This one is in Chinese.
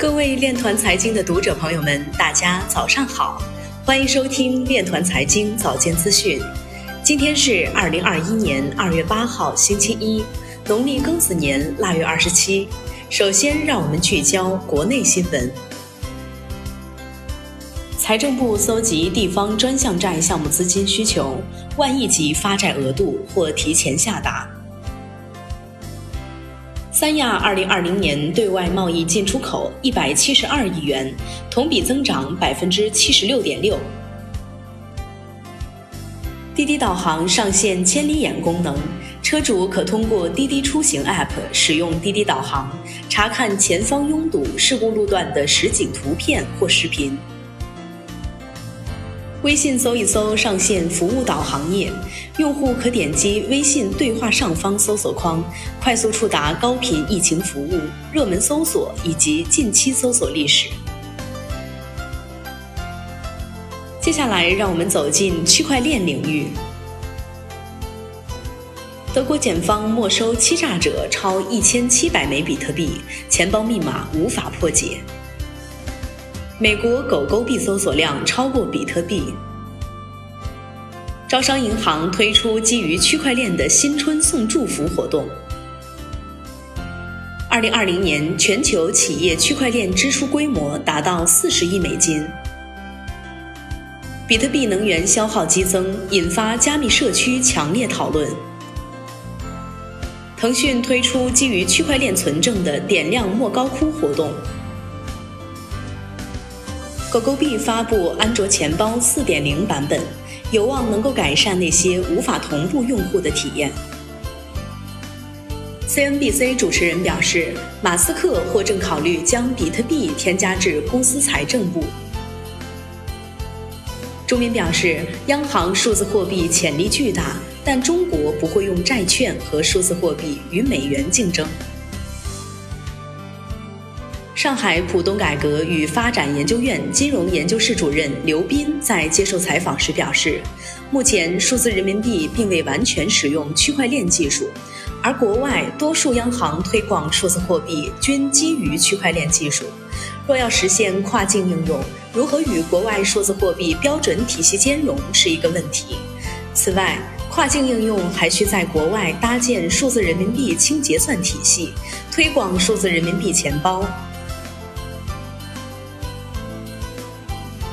各位链团财经的读者朋友们，大家早上好，欢迎收听链团财经早间资讯。今天是二零二一年二月八号，星期一，农历庚子年腊月二十七。首先，让我们聚焦国内新闻。财政部搜集地方专项债项目资金需求，万亿级发债额度或提前下达。三亚二零二零年对外贸易进出口一百七十二亿元，同比增长百分之七十六点六。滴滴导航上线千里眼功能，车主可通过滴滴出行 App 使用滴滴导航，查看前方拥堵事故路段的实景图片或视频。微信搜一搜上线服务导航页，用户可点击微信对话上方搜索框，快速触达高频疫情服务、热门搜索以及近期搜索历史。接下来，让我们走进区块链领域。德国检方没收欺诈者超一千七百枚比特币，钱包密码无法破解。美国狗狗币搜索量超过比特币。招商银行推出基于区块链的新春送祝福活动。二零二零年全球企业区块链支出规模达到四十亿美金。比特币能源消耗激增，引发加密社区强烈讨论。腾讯推出基于区块链存证的点亮莫高窟活动。狗狗币发布安卓钱包四点零版本，有望能够改善那些无法同步用户的体验。CNBC 主持人表示，马斯克或正考虑将比特币添加至公司财政部。中民表示，央行数字货币潜力巨大，但中国不会用债券和数字货币与美元竞争。上海浦东改革与发展研究院金融研究室主任刘斌在接受采访时表示，目前数字人民币并未完全使用区块链技术，而国外多数央行推广数字货币均基于区块链技术。若要实现跨境应用，如何与国外数字货币标准体系兼容是一个问题。此外，跨境应用还需在国外搭建数字人民币清结算体系，推广数字人民币钱包。